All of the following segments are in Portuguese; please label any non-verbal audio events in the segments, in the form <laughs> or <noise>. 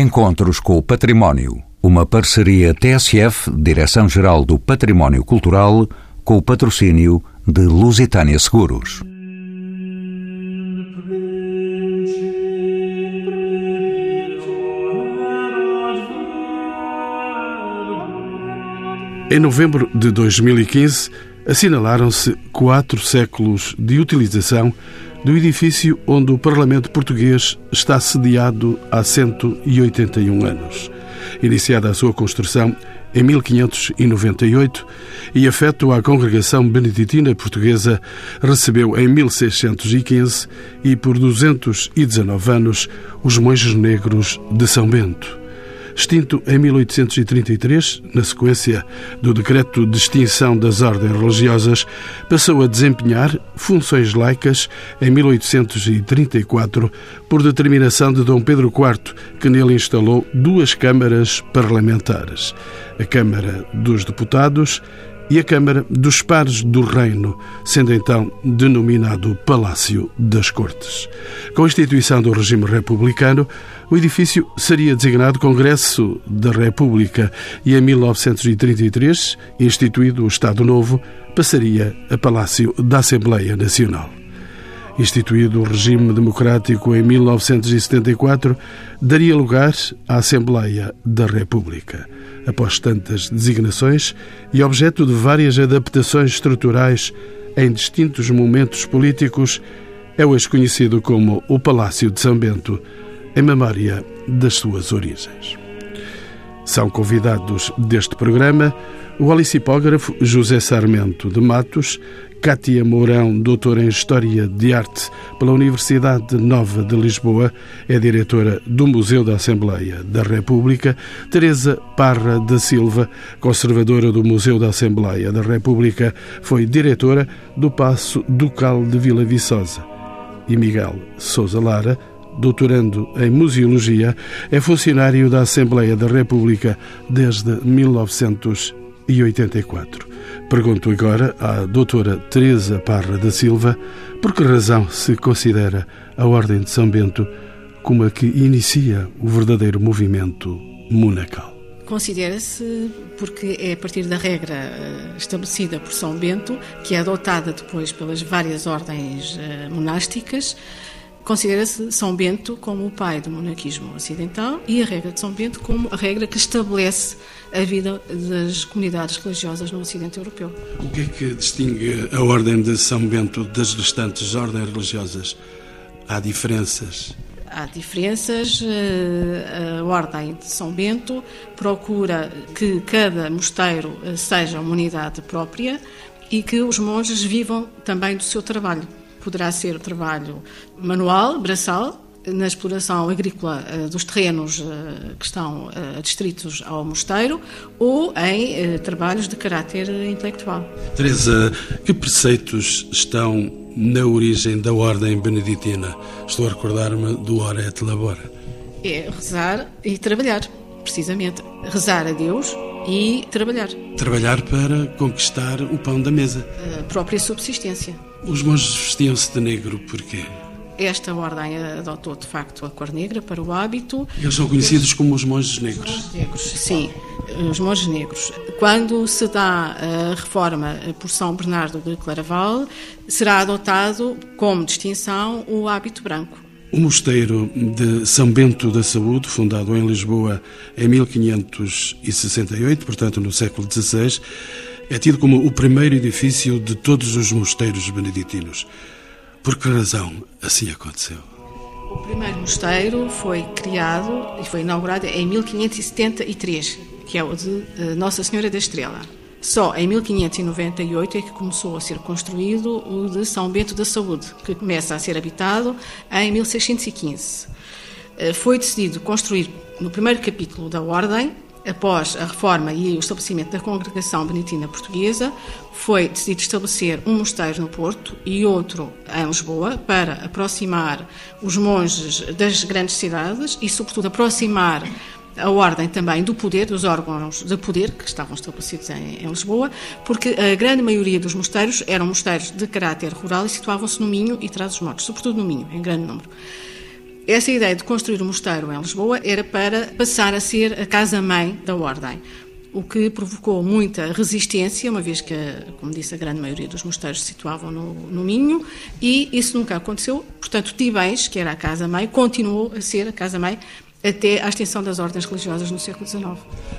Encontros com o Património. Uma parceria TSF, Direção-Geral do Património Cultural, com o patrocínio de Lusitânia Seguros. Em novembro de 2015, assinalaram-se quatro séculos de utilização do edifício onde o Parlamento Português está sediado há 181 anos. Iniciada a sua construção em 1598 e afeto à congregação beneditina portuguesa, recebeu em 1615 e por 219 anos os monges negros de São Bento extinto em 1833, na sequência do decreto de extinção das ordens religiosas, passou a desempenhar funções laicas em 1834, por determinação de Dom Pedro IV, que nele instalou duas câmaras parlamentares: a Câmara dos Deputados e a Câmara dos Pares do Reino, sendo então denominado Palácio das Cortes. Com a instituição do regime republicano, o edifício seria designado Congresso da República e em 1933, instituído o Estado Novo, passaria a Palácio da Assembleia Nacional. Instituído o regime democrático em 1974, daria lugar à Assembleia da República após tantas designações e objeto de várias adaptações estruturais em distintos momentos políticos, é hoje conhecido como o Palácio de São Bento, em memória das suas origens. São convidados deste programa o olicipógrafo José Sarmento de Matos, Cátia Mourão, doutora em História de Arte pela Universidade Nova de Lisboa, é diretora do Museu da Assembleia da República, Teresa Parra da Silva, conservadora do Museu da Assembleia da República, foi diretora do Paço Ducal de Vila Viçosa. E Miguel Sousa Lara, doutorando em Museologia, é funcionário da Assembleia da República desde 1984. Pergunto agora à doutora Teresa Parra da Silva por que razão se considera a Ordem de São Bento como a que inicia o verdadeiro movimento monacal. Considera-se porque é a partir da regra eh, estabelecida por São Bento, que é adotada depois pelas várias ordens eh, monásticas, Considera-se São Bento como o pai do monarquismo ocidental e a regra de São Bento como a regra que estabelece a vida das comunidades religiosas no Ocidente Europeu. O que é que distingue a Ordem de São Bento das restantes ordens religiosas? Há diferenças? Há diferenças. Eh, a Ordem de São Bento procura que cada mosteiro eh, seja uma unidade própria e que os monges vivam também do seu trabalho poderá ser o trabalho manual, braçal, na exploração agrícola uh, dos terrenos uh, que estão uh, adstritos ao mosteiro ou em trabalhos de caráter intelectual. Teresa, que preceitos estão na origem da ordem beneditina? Estou a recordar-me do Ora et Labora. É rezar e trabalhar, precisamente. Rezar a Deus e trabalhar. Trabalhar para conquistar o pão da mesa. A própria subsistência. Os monges vestiam-se de negro porquê? Esta ordem adotou de facto a cor negra para o hábito. Eles são conhecidos como os monges negros. Os monges negros, sim, os monges negros. Quando se dá a reforma por São Bernardo de Claraval, será adotado como distinção o hábito branco. O mosteiro de São Bento da Saúde, fundado em Lisboa em 1568, portanto no século XVI, é tido como o primeiro edifício de todos os mosteiros beneditinos. Por que razão assim aconteceu? O primeiro mosteiro foi criado e foi inaugurado em 1573, que é o de eh, Nossa Senhora da Estrela. Só em 1598 é que começou a ser construído o de São Bento da Saúde, que começa a ser habitado em 1615. Eh, foi decidido construir no primeiro capítulo da Ordem após a reforma e o estabelecimento da Congregação Beneditina Portuguesa, foi decidido estabelecer um mosteiro no Porto e outro em Lisboa para aproximar os monges das grandes cidades e, sobretudo, aproximar a ordem também do poder, dos órgãos de poder que estavam estabelecidos em, em, Lisboa, porque a grande maioria dos mosteiros eram mosteiros de caráter rural e situavam-se no Minho e Trás-os-Montes, sobretudo no Minho, em grande número. Essa ideia de construir o um mosteiro em Lisboa era para passar a ser a casa-mãe da Ordem o que provocou muita resistência, uma vez que, como disse, a grande maioria dos mosteiros se situavam no, no Minho, e isso nunca aconteceu. Portanto, Tibães, que era a casa-mãe, continuou a ser a casa-mãe até à extensão das ordens religiosas no século XIX.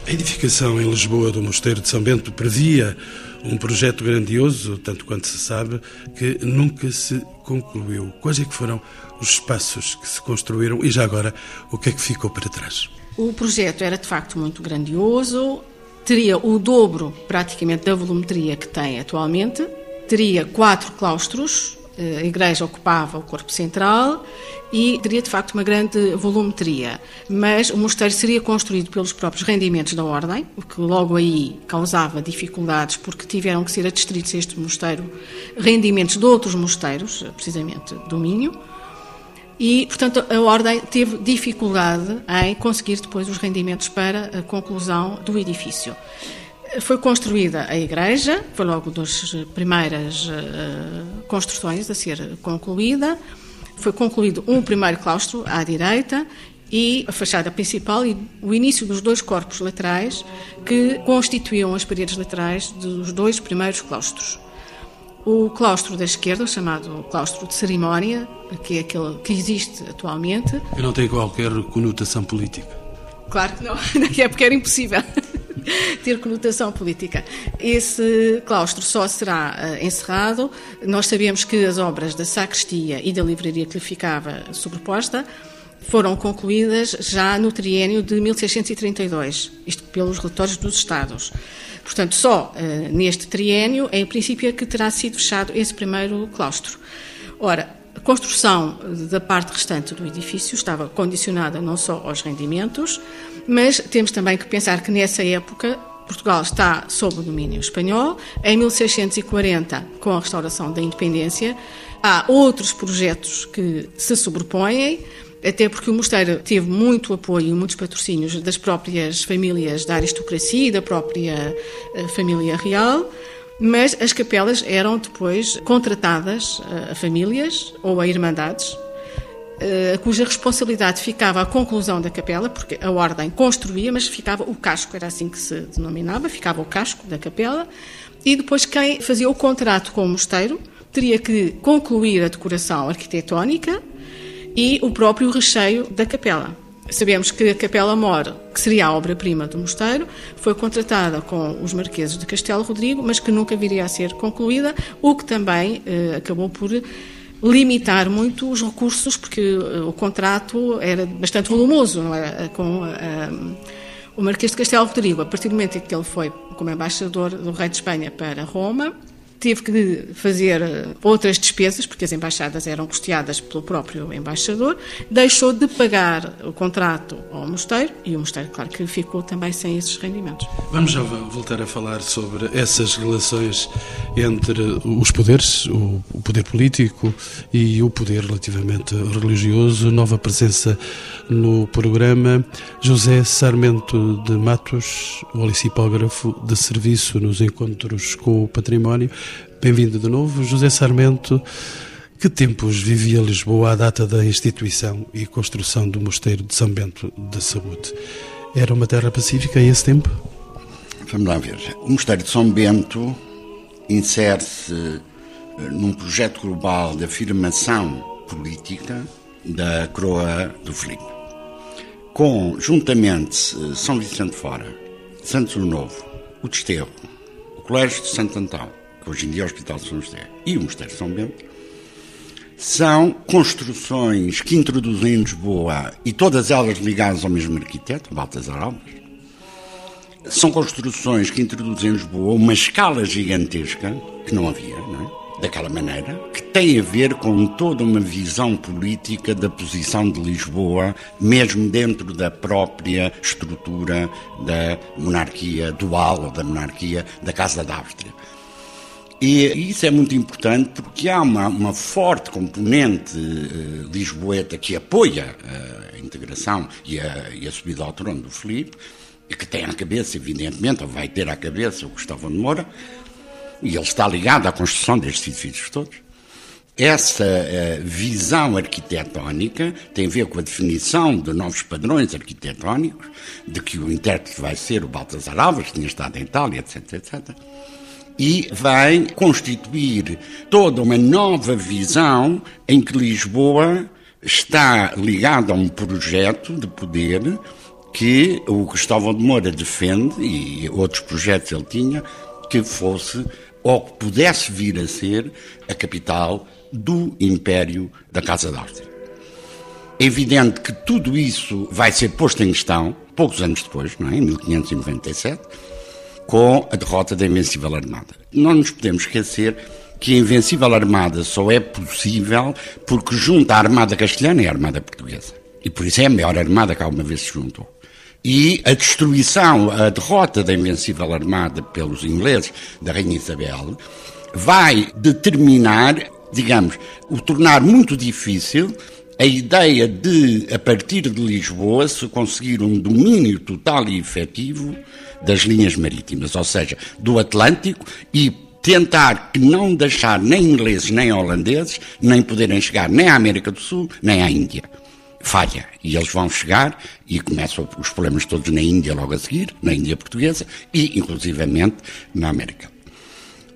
A edificação em Lisboa do Mosteiro de São Bento previa um projeto grandioso, tanto quanto se sabe, que nunca se concluiu. Quais é que foram os espaços que se construíram e já agora o que é que ficou para trás? O projeto era de facto muito grandioso, teria o dobro praticamente da volumetria que tem atualmente, teria quatro claustros, a igreja ocupava o corpo central e teria de facto uma grande volumetria. Mas o mosteiro seria construído pelos próprios rendimentos da ordem, o que logo aí causava dificuldades porque tiveram que ser adstritos a este mosteiro rendimentos de outros mosteiros, precisamente do Minho. E, portanto, a Ordem teve dificuldade em conseguir depois os rendimentos para a conclusão do edifício. Foi construída a igreja, foi logo das primeiras uh, construções a ser concluída. Foi concluído um primeiro claustro à direita e a fachada principal e o início dos dois corpos laterais que constituíam as paredes laterais dos dois primeiros claustros. O claustro da esquerda, chamado claustro de cerimónia, que é aquele que existe atualmente. E não tem qualquer conotação política? Claro que não, <laughs> é porque era impossível <laughs> ter conotação política. Esse claustro só será uh, encerrado. Nós sabemos que as obras da sacristia e da livraria que lhe ficava sobreposta foram concluídas já no triênio de 1632, isto pelos relatórios dos Estados. Portanto, só uh, neste triênio, em princípio, é que terá sido fechado esse primeiro claustro. Ora, a construção da parte restante do edifício estava condicionada não só aos rendimentos, mas temos também que pensar que nessa época Portugal está sob o domínio espanhol. Em 1640, com a restauração da independência, há outros projetos que se sobrepõem até porque o mosteiro teve muito apoio muitos patrocínios das próprias famílias da aristocracia e da própria eh, família real, mas as capelas eram depois contratadas eh, a famílias ou a irmandades, eh, cuja responsabilidade ficava à conclusão da capela, porque a ordem construía, mas ficava o casco, era assim que se denominava, ficava o casco da capela, e depois quem fazia o contrato com o mosteiro teria que concluir a decoração arquitetónica e o próprio recheio da capela. Sabemos que a Capela Mor, que seria a obra-prima do mosteiro, foi contratada com os marqueses de Castelo Rodrigo, mas que nunca viria a ser concluída, o que também eh, acabou por limitar muito os recursos, porque eh, o contrato era bastante volumoso, não era? Com eh, o Marquês de Castelo Rodrigo, a partir do momento em que ele foi como embaixador do rei de Espanha para Roma, teve que fazer eh, outras despesas, porque as embaixadas eram custeadas pelo próprio embaixador, deixou de pagar o contrato ao mosteiro e o mosteiro, claro, que ficou também sem esses rendimentos. Vamos já voltar a falar sobre essas relações entre os poderes, o poder político e o poder relativamente religioso. Nova presença no programa. José Sarmento de Matos, o licipógrafo de serviço nos encontros com o património. Bem-vindo de novo, José Sarmento. Que tempos vivia Lisboa à data da instituição e construção do Mosteiro de São Bento da Saúde? Era uma terra pacífica em esse tempo? Vamos lá ver. O Mosteiro de São Bento insere-se eh, num projeto global de afirmação política da coroa do Filipe. Com, juntamente, São Vicente Fora, Santos o Novo, o Desterro, o Colégio de Santo Antão, hoje em dia é o Hospital de São José, e o Mosteiro de São Bento, são construções que introduzem em Lisboa, e todas elas ligadas ao mesmo arquiteto, Baltasar Alves, são construções que introduzem em Lisboa uma escala gigantesca, que não havia, não é? daquela maneira, que tem a ver com toda uma visão política da posição de Lisboa, mesmo dentro da própria estrutura da monarquia dual, ou da monarquia da Casa da Áustria. E isso é muito importante porque há uma, uma forte componente uh, lisboeta que apoia a integração e a, e a subida ao trono do Filipe, e que tem à cabeça, evidentemente, ou vai ter à cabeça o Gustavo de Moura, e ele está ligado à construção destes edifícios todos. essa uh, visão arquitetónica tem a ver com a definição de novos padrões arquitetónicos, de que o intérprete vai ser o Baltasar Alves, que tinha estado em Itália, etc, etc. E vai constituir toda uma nova visão em que Lisboa está ligada a um projeto de poder que o Cristóvão de Moura defende, e outros projetos ele tinha, que fosse ou que pudesse vir a ser a capital do Império da Casa d'Áustria. É evidente que tudo isso vai ser posto em questão, poucos anos depois, não é? em 1597, com a derrota da Invencível Armada. Não nos podemos esquecer que a Invencível Armada só é possível porque junta a Armada Castelhana e a Armada Portuguesa. E por isso é a maior armada que alguma vez se juntou. E a destruição, a derrota da Invencível Armada pelos ingleses, da Rainha Isabel, vai determinar digamos, o tornar muito difícil a ideia de, a partir de Lisboa, se conseguir um domínio total e efetivo das linhas marítimas, ou seja, do Atlântico e tentar que não deixar nem ingleses nem holandeses nem poderem chegar nem à América do Sul nem à Índia. Falha. E eles vão chegar e começam os problemas todos na Índia logo a seguir, na Índia portuguesa e, inclusivamente, na América.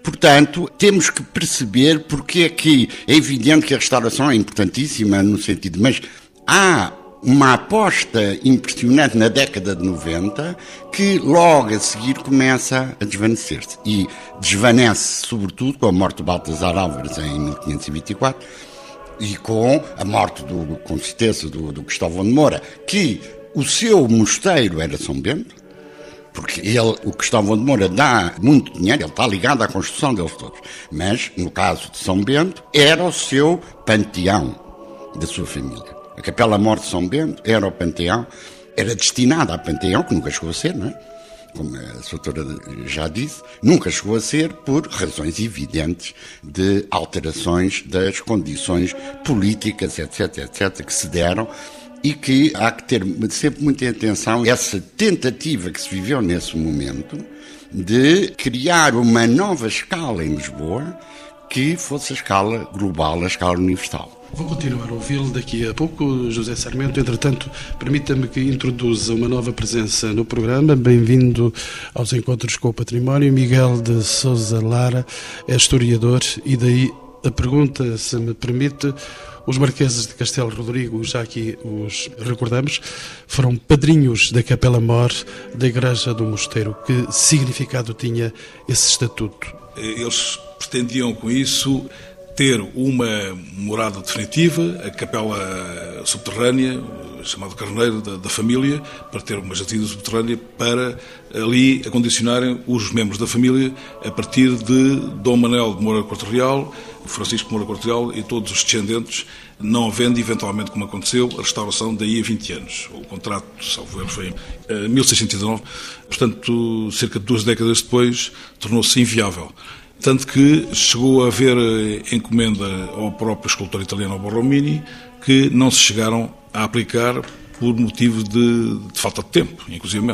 Portanto, temos que perceber porque é que é evidente que a restauração é importantíssima no sentido, mas há uma aposta impressionante na década de 90 que logo a seguir começa a desvanecer-se. E desvanece sobretudo com a morte de Baltasar Álvares em 1524 e com a morte, do, com certeza, do, do Cristóvão de Moura, que o seu mosteiro era São Bento, porque ele, o Cristóvão de Moura dá muito dinheiro, ele está ligado à construção deles todos. Mas, no caso de São Bento, era o seu panteão da sua família. A Capela Morte de São Bento era o panteão, era destinada a panteão, que nunca chegou a ser, não é? Como a sua já disse, nunca chegou a ser por razões evidentes de alterações das condições políticas, etc., etc., que se deram e que há que ter sempre muita atenção essa tentativa que se viveu nesse momento de criar uma nova escala em Lisboa que fosse a escala global, a escala universal. Vou continuar a ouvi-lo daqui a pouco, José Sarmento. Entretanto, permita-me que introduza uma nova presença no programa. Bem-vindo aos Encontros com o Património. Miguel de Souza Lara é historiador e daí a pergunta, se me permite, os marqueses de Castelo Rodrigo, já aqui os recordamos, foram padrinhos da Capela Mor da Igreja do Mosteiro. Que significado tinha esse estatuto? Eles pretendiam com isso ter uma morada definitiva, a capela subterrânea, chamado Carneiro da, da, família, para ter uma jazida subterrânea, para ali acondicionarem os membros da família a partir de Dom Manuel de Moura Corte Real, Francisco Moura Corte Real e todos os descendentes, não havendo eventualmente, como aconteceu, a restauração daí a 20 anos. O contrato, salvo erro, foi em 1619, portanto, cerca de duas décadas depois, tornou-se inviável. Tanto que chegou a haver eh, encomenda ao próprio escultor italiano Borromini que não se chegaram a aplicar por motivo de, de, falta de tempo, inclusive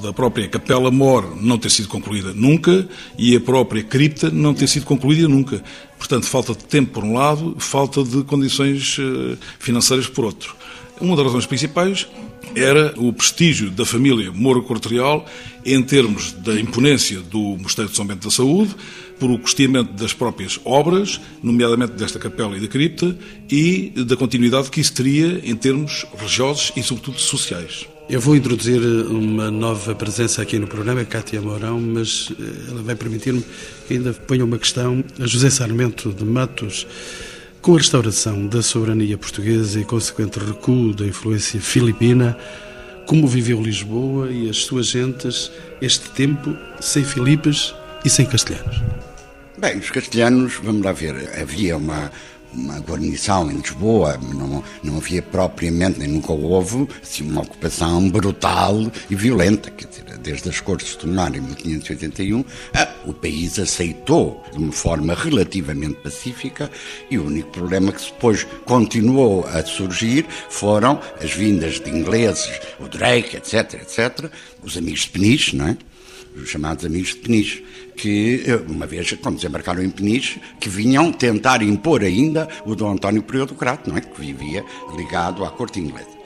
da própria Capela Mor não ter sido concluída nunca e a própria cripta não ter sido concluída nunca. Portanto, falta de tempo por um lado, falta de condições eh, financeiras por outro. Uma das razões principais era o prestígio da família Moura Corte Real em termos da imponência do Mosteiro de São Bento da Saúde, por o custeamento das próprias obras, nomeadamente desta capela e da cripta, e da continuidade que isso teria em termos religiosos e, sobretudo, sociais. Eu vou introduzir uma nova presença aqui no programa, Cátia Mourão, mas eh, ela vai permitir-me que ainda ponha uma questão a José Sarmento de Matos. Com a restauração da soberania portuguesa e consequente recuo da influência filipina, como viveu Lisboa e as suas gentes este tempo sem Filipes e sem castelhanos? Bem, os castelhanos, vamos lá ver, havia uma, uma guarnição em Lisboa, não, não havia propriamente, nem nunca houve, assim, uma ocupação brutal e violenta. Quer dizer, desde as Cortes se tornarem em 1581, ah, o país aceitou de uma forma relativamente pacífica e o único problema que depois continuou a surgir foram as vindas de ingleses, o Drake, etc., etc., os amigos de Peniche, não é? Os chamados amigos de Peniche, que, eh, uma vez, quando desembarcaram em Peniche, que vinham tentar impor ainda o Dom António Priodocrato, não é? que vivia ligado à corte inglesa.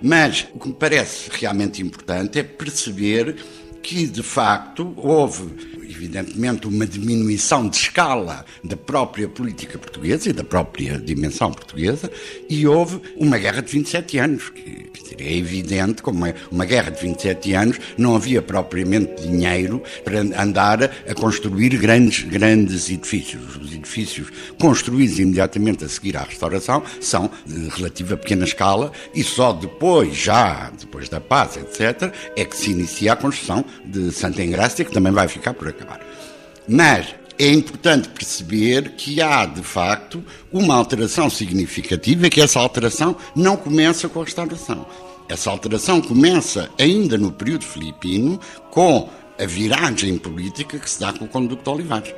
Mas o que me parece realmente importante é perceber que, de facto, houve evidentemente, uma diminuição de escala da própria política portuguesa e da própria dimensão portuguesa, e houve uma guerra de 27 anos. Que, é evidente, como é uma guerra de 27 anos, não havia propriamente dinheiro para andar a construir grandes, grandes edifícios. Os edifícios construídos imediatamente a seguir à restauração são de relativa pequena escala e só depois, já depois da paz, etc., é que se inicia a construção de Santa Engrácia, que também vai ficar por acabar. Mas é importante perceber que há, de facto, uma alteração significativa e que essa alteração não começa com a restauração. Essa alteração começa ainda no período filipino com a viragem política que se dá com o Conduto Olivares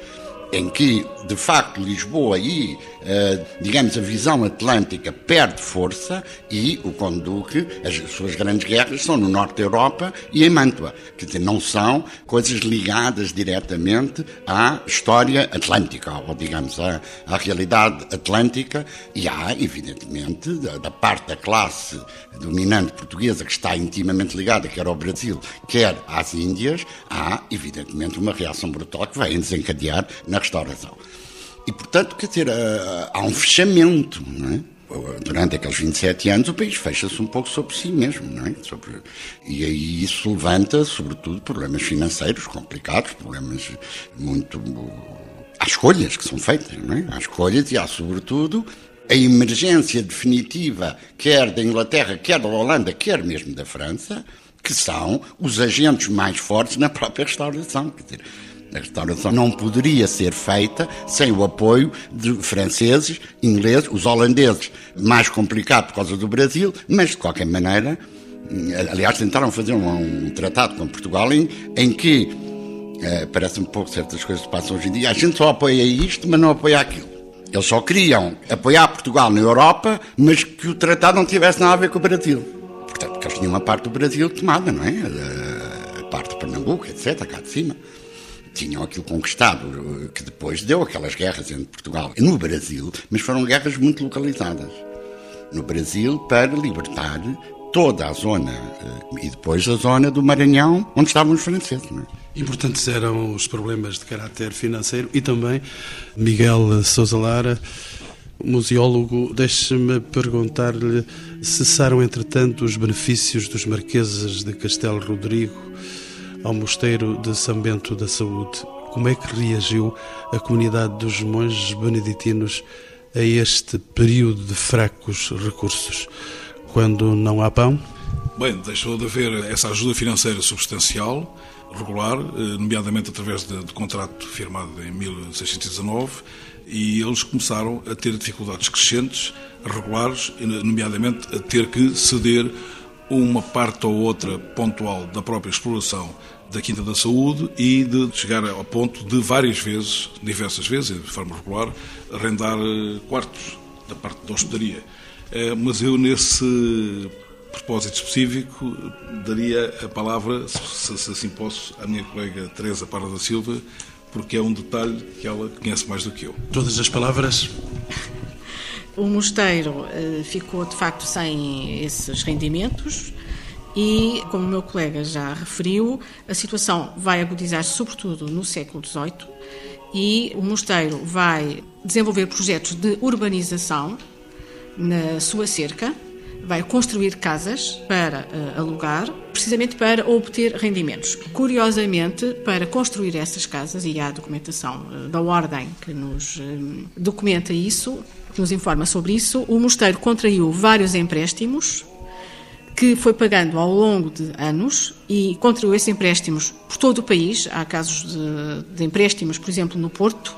em que, de facto, Lisboa e, eh, digamos, a visão atlântica perde força e o Conduque, as suas grandes guerras são no norte da Europa e em Mantua. Quer dizer, não são coisas ligadas diretamente à história atlântica, ou, digamos, à, à realidade atlântica e há, evidentemente, da, da parte da classe dominante portuguesa que está intimamente ligada, quer ao Brasil, quer às Índias, há, evidentemente, uma reação brutal que vai desencadear na restauração. E, portanto, quer dizer, eh, há um fechamento, não é? Durante aqueles 27 anos, o país fecha-se um pouco sobre si mesmo, não é? Sobre... E aí isso levanta, sobretudo, problemas financeiros complicados, problemas muito. Há escolhas que são feitas, não é? Há escolhas e há, sobretudo, a emergência definitiva, quer da Inglaterra, quer da Holanda, quer mesmo da França, que são os agentes mais fortes na própria restauração. Quer dizer, a restauração não poderia ser feita sem o apoio de franceses, ingleses, os holandeses, mais complicado por causa do Brasil, mas de qualquer maneira, aliás, tentaram fazer um, um tratado com Portugal em, em que, eh, parece um pouco certas coisas que passam hoje em dia, a gente só apoia isto, mas não apoia aquilo. Eles só queriam apoiar Portugal na Europa, mas que o tratado não tivesse nada a ver com o Brasil. Portanto, porque eles tinham uma parte do Brasil tomada, não é? A parte de Pernambuco, etc., cá de cima tinham aquilo conquistado, que depois deu aquelas guerras entre Portugal e no Brasil, mas foram guerras muito localizadas. No Brasil, para libertar toda a zona eh, e depois a zona do Maranhão, onde estavam os franceses. É? Importantes eram os problemas de caráter financeiro e também Miguel Sousa Lara, museólogo, deixe-me perguntar-lhe: cessaram entretanto os benefícios dos marqueses de Castelo Rodrigo ao mosteiro de São Bento da Saúde. Como é que reagiu a comunidade dos monges beneditinos a este período de fracos recursos? Quando não há pão? Bem, deixou de haver essa ajuda financeira substancial, regular, eh, nomeadamente através de, de contrato firmado em 1619, e eles começaram a ter dificuldades crescentes, regulares, nomeadamente a ter que ceder uma parte ou outra pontual da própria exploração da Quinta da Saúde e de chegar ao ponto de várias vezes, diversas vezes, de forma regular, arrendar eh, quartos da parte da hospedaria. Eh, mas eu, nesse propósito específico, daria a palavra, se, se assim posso, à minha colega Teresa Parra da Silva, porque é um detalhe que ela conhece mais do que eu. Todas as palavras o mosteiro eh, ficou de facto sem esses rendimentos e, como o meu colega já referiu, a situação vai agudizar-se sobretudo no século XVIII e o mosteiro vai desenvolver projetos de urbanização na sua cerca, vai construir casas para uh, alugar, precisamente para obter rendimentos. Curiosamente, para construir essas casas, e há documentação uh, da ordem que nos uh, documenta isso, que nos informa sobre isso, o mosteiro contraiu vários empréstimos que foi pagando ao longo de anos e contraiu esses empréstimos por todo o país. Há casos de, de empréstimos, por exemplo, no Porto,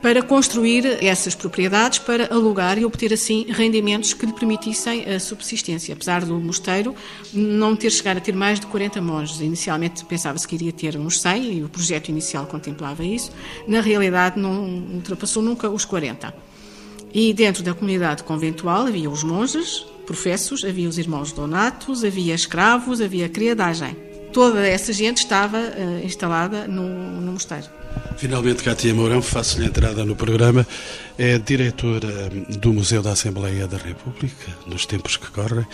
para construir essas propriedades, para alugar e obter assim rendimentos que lhe permitissem a subsistência. Apesar do mosteiro não ter chegado a ter mais de 40 monges, inicialmente pensava-se que iria ter uns 100 e o projeto inicial contemplava isso, na realidade não ultrapassou nunca os 40. E dentro da comunidade conventual havia os monges, professos, havia os irmãos donatos, havia escravos, havia criadagem. toda essa gente estava uh, instalada no, no mosteiro. Finalmente, Cátia Mourão, faço-lhe entrada no programa. É diretora do Museu da Assembleia da República, nos tempos que correm.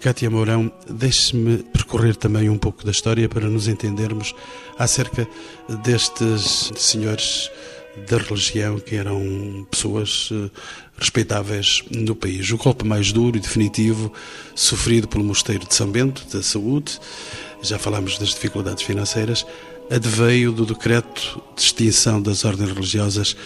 Cátia Mourão, deixe-me percorrer também um pouco da história para nos entendermos acerca destes senhores da religião que eram pessoas eh, respeitáveis no país. O golpe mais duro e definitivo sofrido pelo Mosteiro de São Bento, da Saúde, já falámos das dificuldades financeiras, adveio do decreto de extinção das ordens religiosas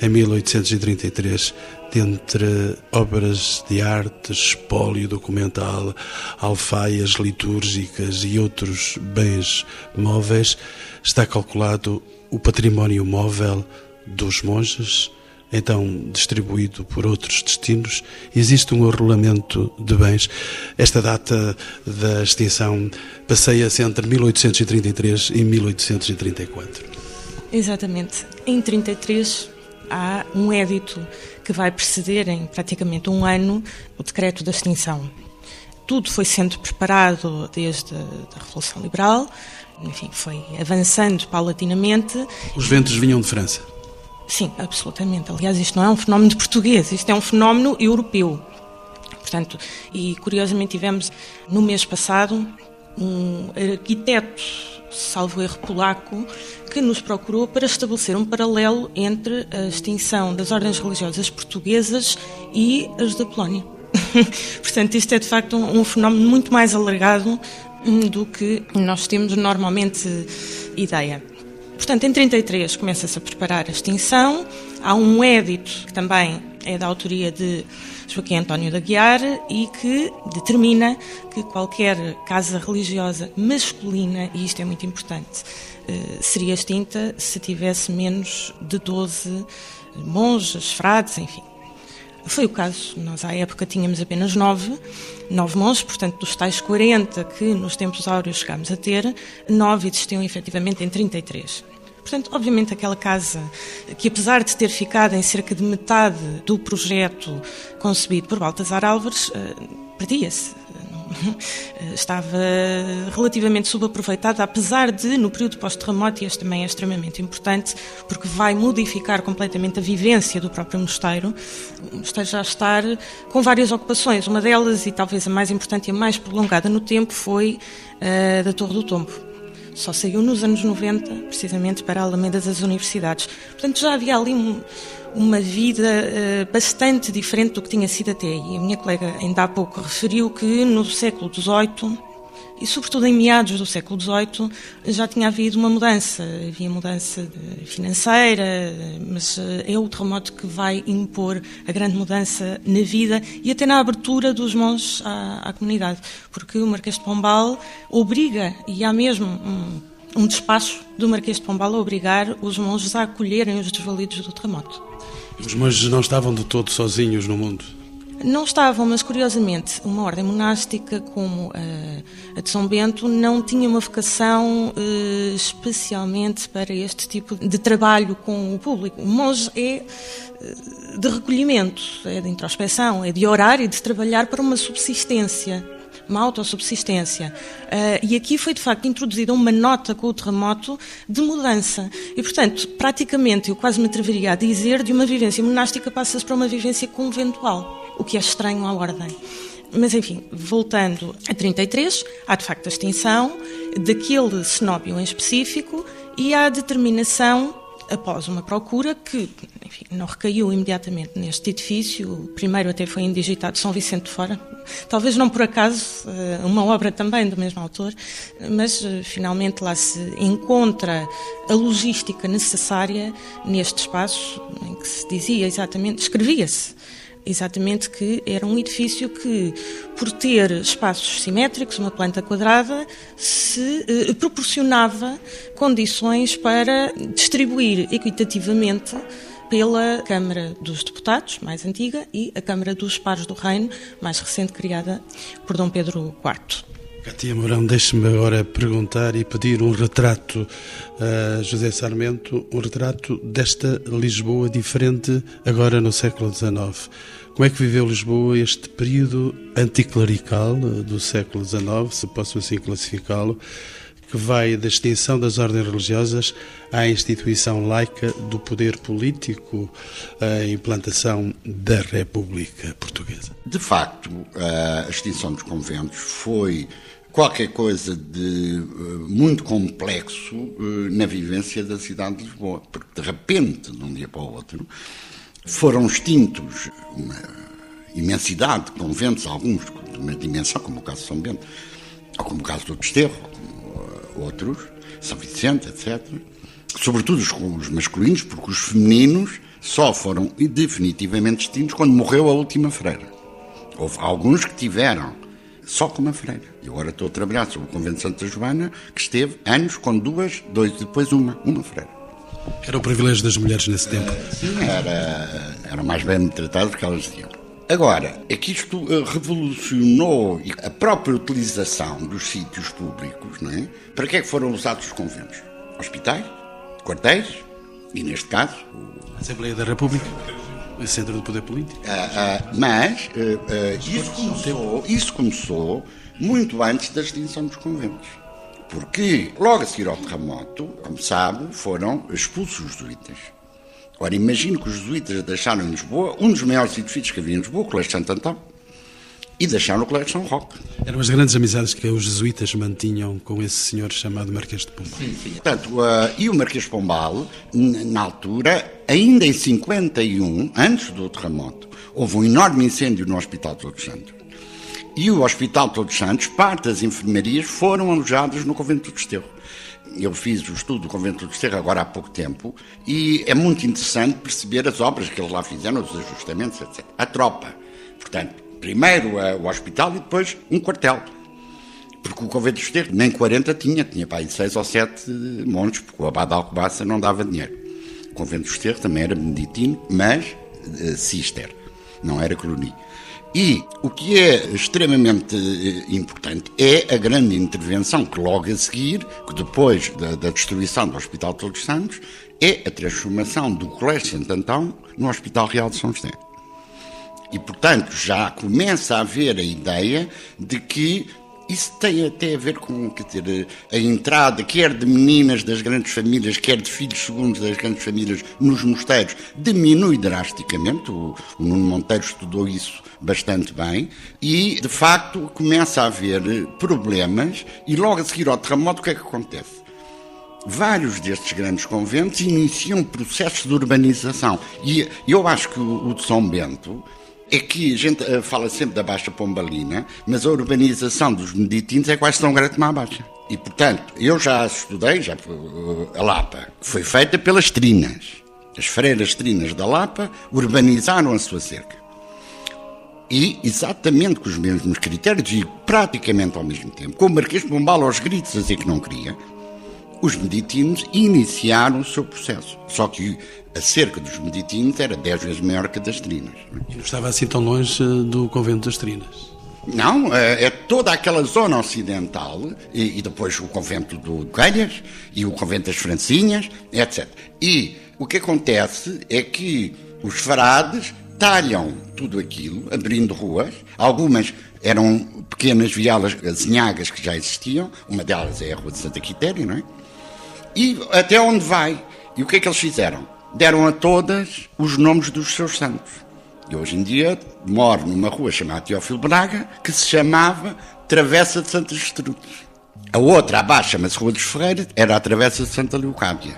em 1833, dentre obras de arte, espólio documental, alfaias litúrgicas e outros bens móveis, está calculado o património móvel dos monges, então distribuído por outros destinos, existe um arrolamento de bens. Esta data da extinção passeia-se entre 1833 e 1834. Exatamente. Em 33 há um édito que vai preceder em praticamente um ano o decreto da extinção. Tudo foi sendo preparado desde a Revolução Liberal, enfim, foi avançando paulatinamente. Os ventos vinham de França? Sim, absolutamente. Aliás, isto não é um fenómeno de português, isto é um fenómeno europeu. Portanto, e curiosamente tivemos no mês passado um arquiteto, salvo erro polaco, que nos procurou para estabelecer um paralelo entre a extinção das ordens religiosas portuguesas e as da Polónia. <laughs> Portanto, isto é de facto um, um fenómeno muito mais alargado hum, do que nós temos normalmente ideia. Portanto, em 33 começa-se a preparar a extinção. Há um édito que também é da autoria de Joaquim António da Guiar e que determina que qualquer casa religiosa masculina, e isto é muito importante, eh, seria extinta se tivesse menos de 12 monges, frades, enfim. Foi o caso. Nós, à época, tínhamos apenas nove, nove monges, portanto, dos tais 40 que nos tempos áureos chegámos a ter, nove existiam efetivamente em 33. Portanto, obviamente, aquela casa, que apesar de ter ficado em cerca de metade do projeto concebido por Baltasar Álvares, eh, perdia-se. Eh, estava relativamente subaproveitada, apesar de, no período pós-terremoto, e este também é extremamente importante, porque vai modificar completamente a vivência do próprio mosteiro. O mosteiro já está com várias ocupações. Uma delas, e talvez a mais importante e a mais prolongada no tempo, foi a eh, da Torre do Tombo só saiu nos anos 90, precisamente para a Alameda das Universidades. Portanto, já havia ali um, uma vida uh, bastante diferente do que tinha sido até aí. A minha colega ainda há pouco referiu que no século XVIII e sobretudo em meados do século XVIII já tinha havido uma mudança, havia mudança financeira, mas eh, é o terremoto que vai impor a grande mudança na vida e até na abertura dos monges à, à comunidade, porque o Marquês de Pombal obriga, e há mesmo um, um despacho do Marquês de Pombal a obrigar os monges a acolherem os desvalidos do terremoto. Os monges não estavam de todo sozinhos no mundo? Não estavam, mas curiosamente, uma ordem monástica como a, a de São Bento não tinha uma vocação eh, especialmente para este tipo de trabalho com o público. O monge é eh, de recolhimento, é de introspeção, é de orar e de trabalhar para uma subsistência uma autossubsistência. Uh, e aqui foi, de facto, introduzida uma nota com o terremoto de mudança. E, portanto, praticamente, eu quase me atreveria a dizer, de uma vivência monástica passa-se para uma vivência conventual, o que é estranho à ordem. Mas, enfim, voltando a 33, há de facto a extinção daquele cenóbio em específico e há a determinação após uma procura que enfim, não recaiu imediatamente neste edifício. O primeiro até foi indigitado São Vicente de Fora, talvez não por acaso, eh, uma obra também do mesmo autor, mas eh, finalmente lá se encontra a logística necessária neste espaço em que se dizia exatamente, escrevia-se exatamente que era um edifício que, por ter espaços simétricos, uma planta quadrada, se eh, proporcionava condições para distribuir equitativamente pela Câmara dos Deputados, mais antiga, e a Câmara dos Pares do Reino, mais recente, criada por Dom Pedro IV. Cátia Mourão, deixe-me agora perguntar e pedir um retrato a José Sarmento, um retrato desta Lisboa diferente agora no século XIX. Como é que viveu Lisboa este período anticlerical do século XIX, se posso assim classificá-lo, que vai da extinção das ordens religiosas à instituição laica do poder político, a implantação da República Portuguesa. De facto, a extinção dos conventos foi qualquer coisa de uh, muito complexo na vivência da cidade de Lisboa, porque de repente, de um dia para o outro, foram extintos uma imensidade de conventos, alguns de uma dimensão, como o caso de São Bento, ou como o caso do Desterro, como outros, São Vicente, etc. Sobretudo os, os masculinos, porque os femininos só foram definitivamente extintos quando morreu a última freira. Houve alguns que tiveram só com uma freira. E agora estou a trabalhar sobre o convento de Santa Joana, que esteve anos com duas, dois, depois uma, uma freira. Era o privilégio das mulheres nesse tempo? Sim, era, era mais bem tratado do que elas tinham. Agora, é que isto eh, revolucionou a própria utilização dos sítios públicos, não é? Para que é que foram usados os conventos? Hospitais, quartéis e, neste caso, a Assembleia da República centro do poder político. Ah, ah, mas ah, isso, começou, isso começou muito antes da extinção dos conventos. Porque logo a seguir ao terremoto, como sabe, foram expulsos os jesuítas. Ora, imagino que os jesuítas deixaram em Lisboa um dos maiores edifícios que havia em Lisboa, o Colégio de Santo Antão e deixaram o Colégio São Roque. Eram as grandes amizades que os jesuítas mantinham com esse senhor chamado Marquês de Pombal. Sim, sim. Portanto, uh, e o Marquês de Pombal, na altura, ainda em 51, antes do terremoto, houve um enorme incêndio no Hospital Todos Santos. E o Hospital Todos Santos, parte das enfermarias foram alojadas no Convento do Desterro. Eu fiz o estudo do Convento do Desterro agora há pouco tempo e é muito interessante perceber as obras que eles lá fizeram, os ajustamentos, etc. A tropa. Portanto, Primeiro o hospital e depois um quartel. Porque o convento de Esterro nem 40 tinha, tinha para aí 6 ou 7 montes, porque o abade de Alcobaça não dava dinheiro. O convento de Esterro também era beneditino, mas uh, cister, não era coloni. E o que é extremamente uh, importante é a grande intervenção que logo a seguir, que depois da, da destruição do Hospital Todos os Santos, é a transformação do Colégio Santo Antão no Hospital Real de São José. E, portanto, já começa a haver a ideia de que isso tem até a ver com quer dizer, a entrada, quer de meninas das grandes famílias, quer de filhos segundos das grandes famílias nos mosteiros, diminui drasticamente. O, o Nuno Monteiro estudou isso bastante bem. E, de facto, começa a haver problemas. E logo a seguir ao terremoto, o que é que acontece? Vários destes grandes conventos iniciam processos de urbanização. E eu acho que o de São Bento é que a gente uh, fala sempre da Baixa Pombalina, mas a urbanização dos meditinos é quase tão grande como a Baixa. E, portanto, eu já estudei, já, uh, a Lapa foi feita pelas trinas. As freiras trinas da Lapa urbanizaram a sua cerca. E exatamente com os mesmos critérios e praticamente ao mesmo tempo, com o Marquês Pombal aos gritos a dizer que não queria, os meditinos iniciaram o seu processo. Só que a cerca dos meditinos era dez vezes maior que a das trinas. E não estava assim tão longe eh, do convento das trinas? Não, é, é toda aquela zona ocidental e, e, depois o convento do Calhas e o convento das Francinhas, etc. E o que acontece é que os frades talham tudo aquilo, abrindo ruas. Algumas eram pequenas vielas azinhagas que já existiam. Uma delas é a Rua de Santa Quitéria, não é? E até onde vai? E o que é que eles fizeram? Deram a todas os nomes dos seus santos. E hoje em dia moro numa rua chamada Teófilo Braga, que se chamava Travessa de Santas Estrutos. A outra, abaixo, chama-se Rua dos Ferreiros, era a Travessa de Santa Leocádia.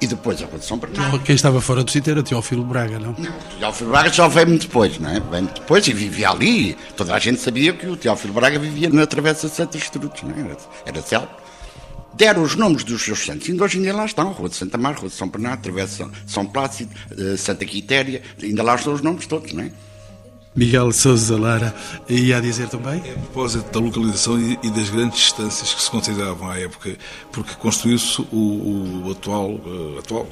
E depois a Rua de São Bernardo. Quem estava fora do sítio era Teófilo Braga, não? Não, Teófilo Braga só veio muito depois, não é? Veio depois e vivia ali. Toda a gente sabia que o Teófilo Braga vivia na Travessa de Santas Estrutos, não é? Era, era célebre deram os nomes dos seus santos. Ainda hoje dia lá estão, Rua de Santa Mar, Rua de São Bernardo, Travessa São Plácido, eh, Santa Quitéria, ainda lá estão os nomes todos, não é? Miguel Sousa Lara ia a dizer também? É a propósito da localização e das grandes distâncias que se consideravam à época, porque construiu-se o, o, atual, uh, atual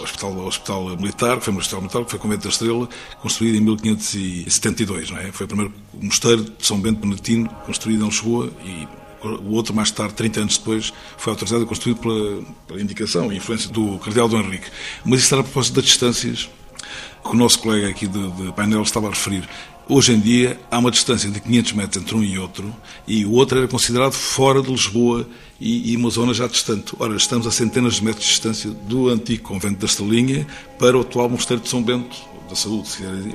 hospital, hospital Militar, que foi um hospital militar, que foi o Convento da Estrela, construído em 1572, não é? Foi o primeiro mosteiro de São Bento Beneditino, construído em Lisboa e o outro, mais tarde, 30 anos depois, foi autorizado e construído pela, pela indicação e influência do Cardeal Dom Henrique. Mas isso era a propósito das distâncias que o nosso colega aqui de, de painel estava a referir. Hoje em dia há uma distância de 500 metros entre um e outro, e o outro era considerado fora de Lisboa e, e uma zona já distante. Ora, estamos a centenas de metros de distância do antigo convento da Estelinha para o atual Mosteiro de São Bento da Saúde,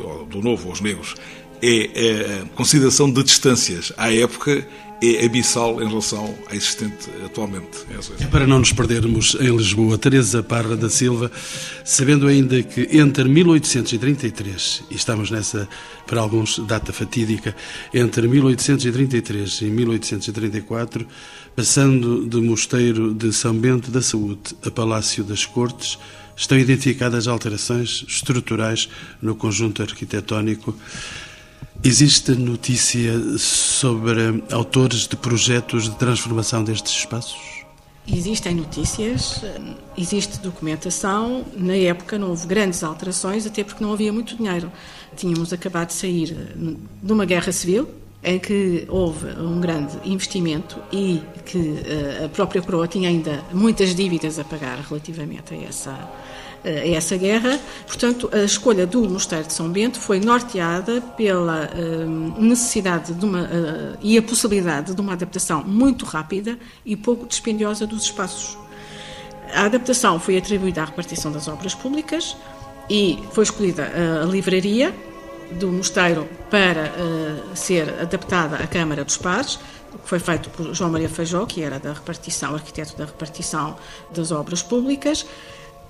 ou do Novo, aos Negros. É, é a consideração de distâncias à época é abissal em relação à existente atualmente. É para não nos perdermos em Lisboa, Teresa Parra da Silva, sabendo ainda que entre 1833, e estamos nessa, para alguns, data fatídica, entre 1833 e 1834, passando de Mosteiro de São Bento da Saúde a Palácio das Cortes, estão identificadas alterações estruturais no conjunto arquitetónico Existe notícia sobre autores de projetos de transformação destes espaços? Existem notícias, existe documentação. Na época não houve grandes alterações, até porque não havia muito dinheiro. Tínhamos acabado de sair de uma guerra civil, em que houve um grande investimento e que eh, a própria coroa tinha ainda muitas dívidas a pagar relativamente a essa a essa guerra. Portanto, a escolha do Mosteiro de São Bento foi norteada pela hum, necessidade de uma, uh, e a possibilidade de uma adaptação muito rápida e pouco dispendiosa dos espaços. A adaptação foi atribuída à repartição das obras públicas e foi escolhida a livraria do mosteiro para ser adaptada à Câmara dos Pares, que foi feito por João Maria Feijó, que era da repartição, arquiteto da repartição das obras públicas.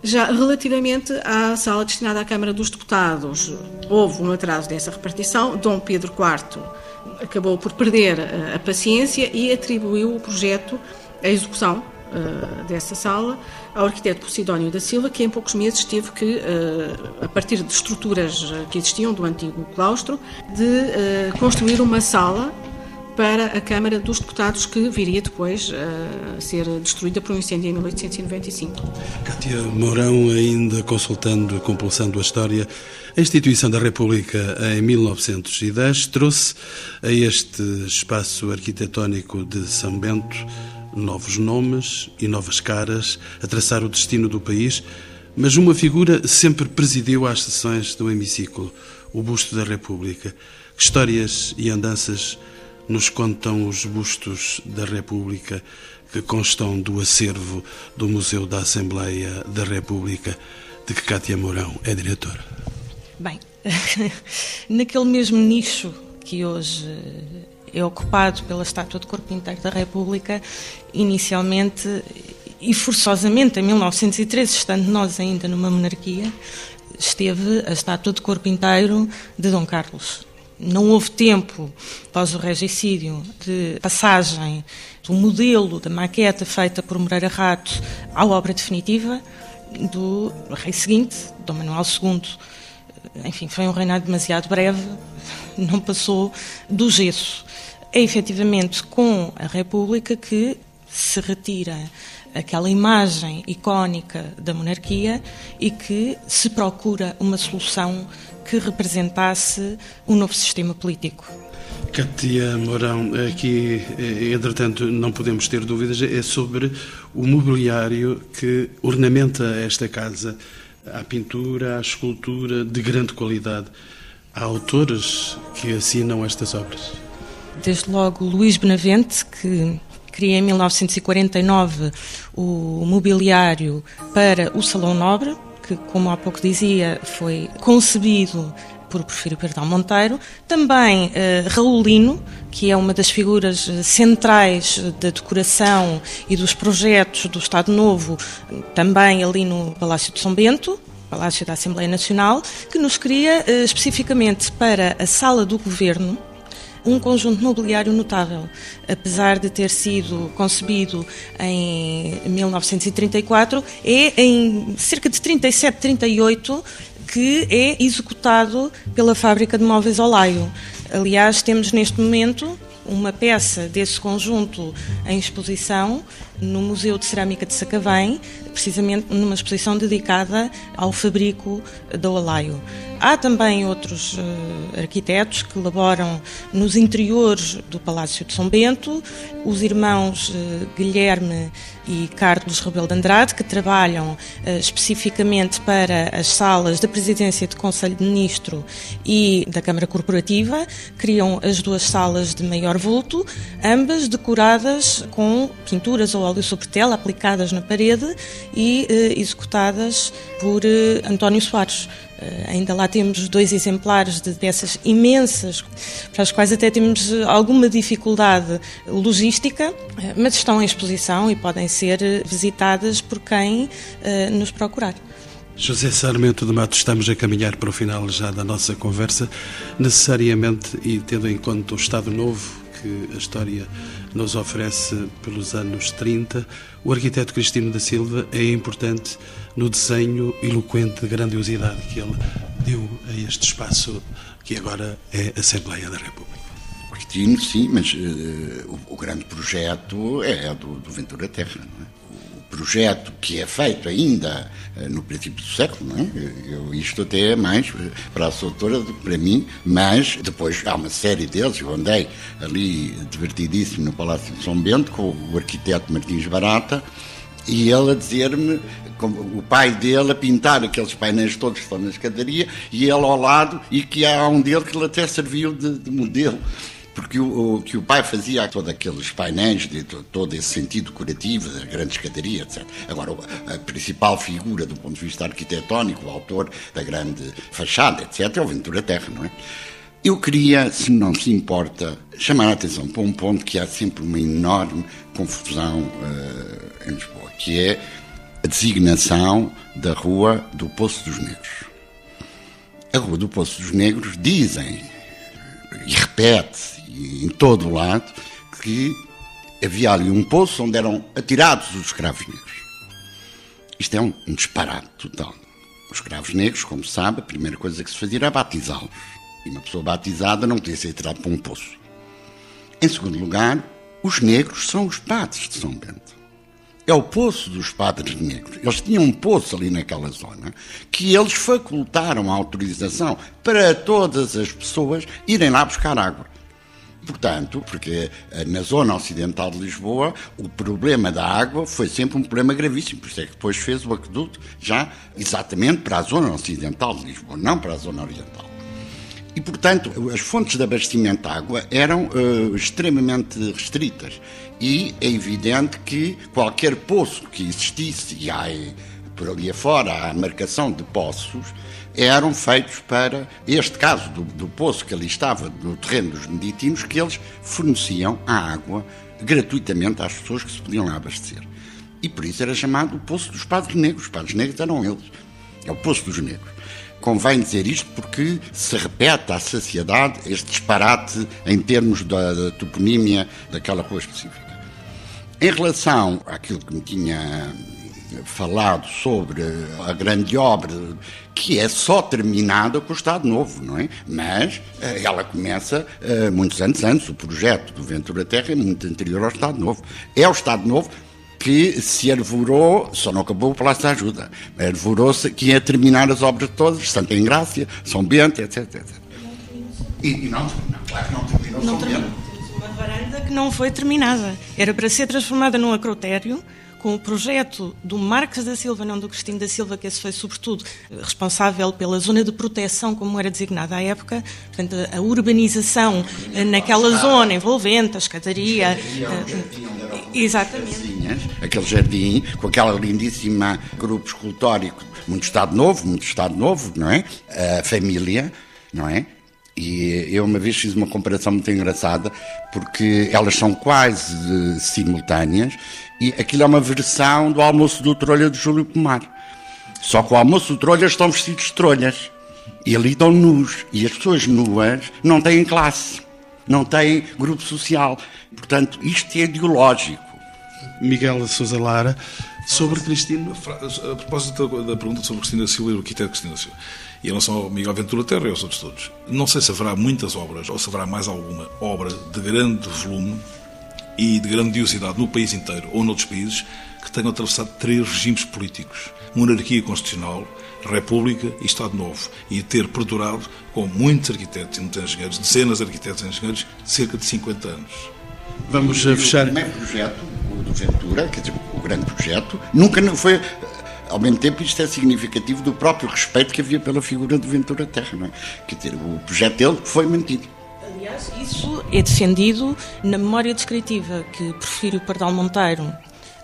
Já relativamente à sala destinada à Câmara dos Deputados, houve um atraso dessa repartição. Dom Pedro IV acabou por perder eh, a paciência e atribuiu o projeto, a execução uh, dessa sala, ao arquiteto Posidónio da Silva, que em poucos meses teve que, uh, a partir de estruturas que existiam do antigo claustro, de uh, construir uma sala para a Câmara dos Deputados, que viria depois a ser destruída por um incêndio em 1895. Cátia Mourão, ainda consultando, compulsando a história, a instituição da República em 1910 trouxe a este espaço arquitetónico de São Bento novos nomes e novas caras a traçar o destino do país, mas uma figura sempre presidiu às sessões do hemiciclo, o busto da República. Histórias e andanças nos contam os bustos da República que constam do acervo do Museu da Assembleia da República, de que Cátia Mourão é diretora. Bem, <laughs> naquele mesmo nicho que hoje é ocupado pela estátua de corpo inteiro da República, inicialmente e forçosamente em 1913, estando nós ainda numa monarquia, esteve a estátua de corpo inteiro de Dom Carlos não houve tempo, após o regicídio, de passagem do modelo da maqueta feita por Moreira Rato à obra definitiva do rei seguinte, Dom Manuel II. Enfim, foi um reinado demasiado breve, não passou do gesso. É efetivamente com a República que se retira aquela imagem icónica da monarquia e que se procura uma solução que representasse um novo sistema político. Cátia Mourão, aqui, entretanto, não podemos ter dúvidas, é sobre o mobiliário que ornamenta esta casa. Há pintura, há escultura de grande qualidade. Há autores que assinam estas obras. Desde logo Luís Benavente, que cria em 1949 o mobiliário para o Salão Nobre, que, como há pouco dizia, foi concebido por Porfírio Perdão Monteiro, também uh, Raulino, que é uma das figuras eh, centrais da decoração e dos projetos do Estado Novo, também ali no Palácio de São Bento, Palácio da Assembleia Nacional, que nos cria uh, especificamente para a Sala do Governo, um conjunto mobiliário notável. Apesar de ter sido concebido em 1934, é em cerca de 37, 38 que é executado pela fábrica de móveis Olaio. Aliás, temos neste momento uma peça desse conjunto em exposição no Museu de Cerâmica de Sacavém, precisamente numa exposição dedicada ao fabrico da Olaio. Há também outros uh, arquitetos que elaboram nos interiores do Palácio de São Bento, os irmãos uh, Guilherme e Carlos Rebelo de Andrade, que trabalham uh, especificamente para as salas da Presidência do Conselho de Ministro e da Câmara Corporativa, criam as duas salas de maior vulto, ambas decoradas com pinturas ou óleo sobre tela aplicadas na parede e executadas por António Soares. Eh, ainda lá temos dois exemplares de peças imensas, para as quais até temos eh, alguma dificuldade logística, eh, mas estão em exposição e podem ser visitadas por quem nos procurar. José Sarmento de Matos, estamos a caminhar para o final já da nossa conversa, necessariamente e tendo em conta o Estado Novo que a história nos oferece pelos anos 30, o arquiteto Cristino da Silva é importante no desenho eloquente de grandiosidade que ele deu a este espaço que agora é a Assembleia da República. Cristino, sim, mas uh, o, o, grande projeto é do, do Ventura Terra, não é? Projeto que é feito ainda uh, no princípio do século, não é? Eu, isto até é mais para a sua autora do que para mim, mas depois há uma série deles, eu andei ali divertidíssimo no Palácio de São Bento com o arquiteto Martins Barata, e ele a dizer-me, o pai dele a pintar aqueles painéis todos que estão na escadaria, e ele ao lado, e que há um dele que ele até serviu de, de modelo porque o, o, que o pai fazia todos aqueles painéis de todo esse sentido curativo da grande escadaria, etc. Agora, a principal figura do ponto de vista arquitetónico, o autor da grande fachada, etc., é o Ventura Terra, não é? Eu queria, se não se importa, chamar a atenção para um ponto que há sempre uma enorme confusão uh, em Lisboa, que é a designação da Rua do Poço dos Negros. A Rua do Poço dos Negros dizem, e repete em todo o lado, que havia ali um poço onde eram atirados os escravos negros. Isto é um, um disparate total. Os escravos negros, como se sabe, a primeira coisa que se fazia era batizá-los. E uma pessoa batizada não podia ser atirada para um poço. Em segundo lugar, os negros são os padres de São Bento. É o poço dos padres negros. Eles tinham um poço ali naquela zona que eles facultaram a autorização para todas as pessoas irem lá buscar água. Portanto, porque eh, na zona ocidental de Lisboa o problema da água foi sempre um problema gravíssimo, por isso é que depois fez o aqueduto já exatamente para a zona ocidental de Lisboa, não para a zona oriental. E, portanto, as fontes de abastecimento de água eram uh, extremamente restritas. E é evidente que qualquer poço que existisse, e há por ali afora a marcação de poços, eram feitos para este caso do, do poço que ali estava no terreno dos meditinos, que eles forneciam a água gratuitamente às pessoas que se podiam lá abastecer. E por isso era chamado o Poço dos Padres Negros. Os Padres Negros eram eles. É o Poço dos Negros. Convém dizer isto porque se repete à saciedade este disparate em termos da, da toponímia daquela rua específica. Em relação àquilo que me tinha falado sobre a grande obra que é só terminada com o Estado Novo, não é? Mas eh, ela começa uh, muitos anos antes, o projeto do Ventura Terra é muito anterior ao Estado Novo. É o Estado Novo que se arvorou, só não acabou o Palácio da Ajuda, arvorou-se que ia terminar as obras todas, Santa Engrácia, São Bento, etc. etc. E, e não, não, claro que não terminou não São Bento. Uma varanda que não foi terminada. Era para ser transformada num acrotério, com o projeto do Marques da Silva, não do Cristino da Silva, que esse foi, sobretudo, responsável pela zona de proteção, como era designada à época, portanto, a urbanização naquela zona envolvente, a escadaria. Exatamente. Aquele jardim, com aquela lindíssima grupo escultórico, muito Estado Novo, muito Estado Novo, não é? A família, não é? E eu uma vez fiz uma comparação muito engraçada, porque elas são quase simultâneas, e aquilo é uma versão do almoço do Trolha de Júlio Pomar. Só que o almoço do Trolha estão vestidos de trolhas. E ali estão nus. E as pessoas nuas não têm classe, não têm grupo social. Portanto, isto é ideológico. Miguel Sousa Lara, sobre Cristina. A propósito da pergunta sobre Cristina Silva e o arquiteto Cristina Silva e em relação ao Miguel Ventura Terra e aos outros todos. Não sei se haverá muitas obras ou se haverá mais alguma obra de grande volume e de grandiosidade no país inteiro ou noutros países que tenham atravessado três regimes políticos: monarquia constitucional, República e Estado Novo, e ter perdurado com muitos arquitetos e muitos engenheiros, dezenas de arquitetos e engenheiros, cerca de 50 anos. Vamos fechar. O primeiro projeto, o do Ventura, quer dizer, o grande projeto, nunca foi. Ao mesmo tempo, isto é significativo do próprio respeito que havia pela figura do Ventura Terra, não é? Quer dizer, o projeto dele foi mentido. Aliás, isso é defendido na memória descritiva que Porfírio Pardal Monteiro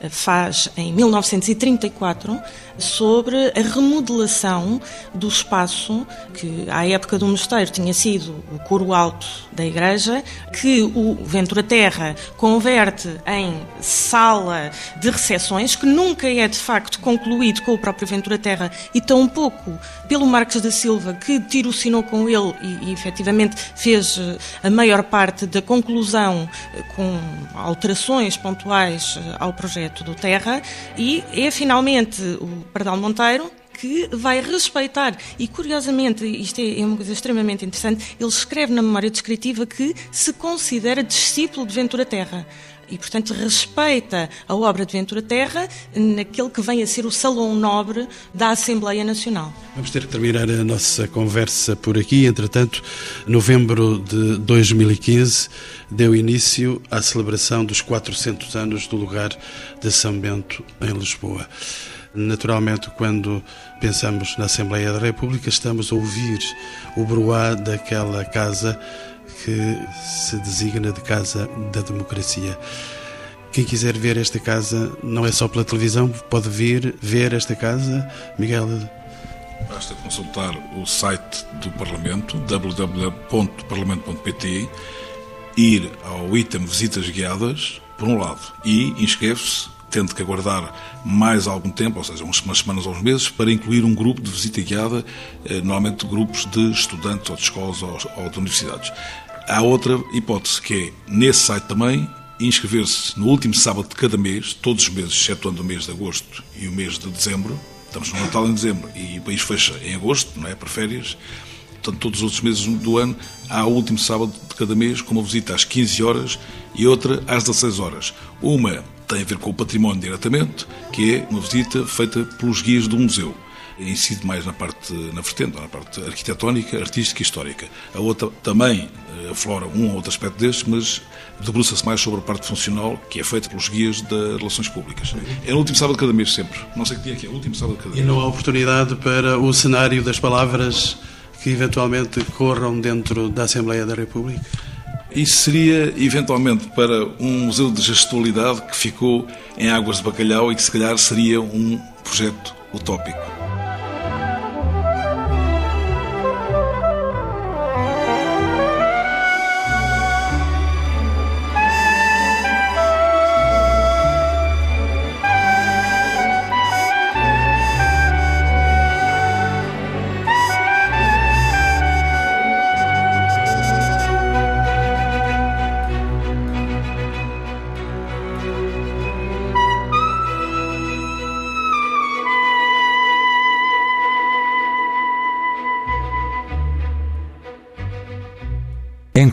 faz em 1934 sobre a remodelação do espaço que à época do mosteiro tinha sido o coro alto da igreja, que o Ventura Terra converte em sala de recepções, que nunca é de facto concluído com o próprio Ventura Terra e tampouco pelo Marques da Silva, que tirocinou com ele e, e efetivamente fez eh, a maior parte da conclusão eh, com alterações pontuais eh, ao projeto do Terra. E é finalmente o Pardal Monteiro que vai respeitar, e curiosamente, isto é, é uma coisa extremamente interessante, ele escreve na memória descritiva que se considera discípulo de Ventura Terra e, portanto, respeita a obra de Ventura Terra naquele que vem a ser o Salão Nobre da Assembleia Nacional. Vamos ter que terminar a nossa conversa por aqui. Entretanto, novembro de 2015 deu início à celebração dos 400 anos do lugar de São Bento em Lisboa. Naturalmente, quando pensamos na Assembleia da República, estamos a ouvir o broá daquela casa que se designa de Casa da Democracia. Quem quiser ver esta casa não é só pela televisão, pode vir ver esta casa, Miguel. Basta consultar o site do Parlamento, www.parlamento.pt, ir ao item Visitas Guiadas, por um lado, e inscreve-se tendo que aguardar mais algum tempo, ou seja, umas semanas ou uns meses, para incluir um grupo de visita guiada, eh, normalmente grupos de estudantes ou de escolas ou de universidades. Há outra hipótese, que é, nesse site também, inscrever-se no último sábado de cada mês, todos os meses, excetuando o mês de agosto e o mês de dezembro. Estamos no Natal em dezembro e o país fecha em agosto, não é? Para férias. Portanto, todos os outros meses do ano, há o último sábado de cada mês, com uma visita às 15 horas e outra às 16 horas. Uma tem a ver com o património diretamente, que é uma visita feita pelos guias do museu incide mais na parte, na vertente, na parte arquitetónica, artística e histórica. A outra também eh, aflora um ou outro aspecto destes, mas debruça-se mais sobre a parte funcional, que é feita pelos guias das relações públicas. É no último sábado de cada mês, sempre. Não sei que dia é que é, o último sábado de cada mês. E não há oportunidade para o cenário das palavras que eventualmente corram dentro da Assembleia da República? Isso seria, eventualmente, para um museu de gestualidade que ficou em Águas de Bacalhau e que, se calhar, seria um projeto utópico.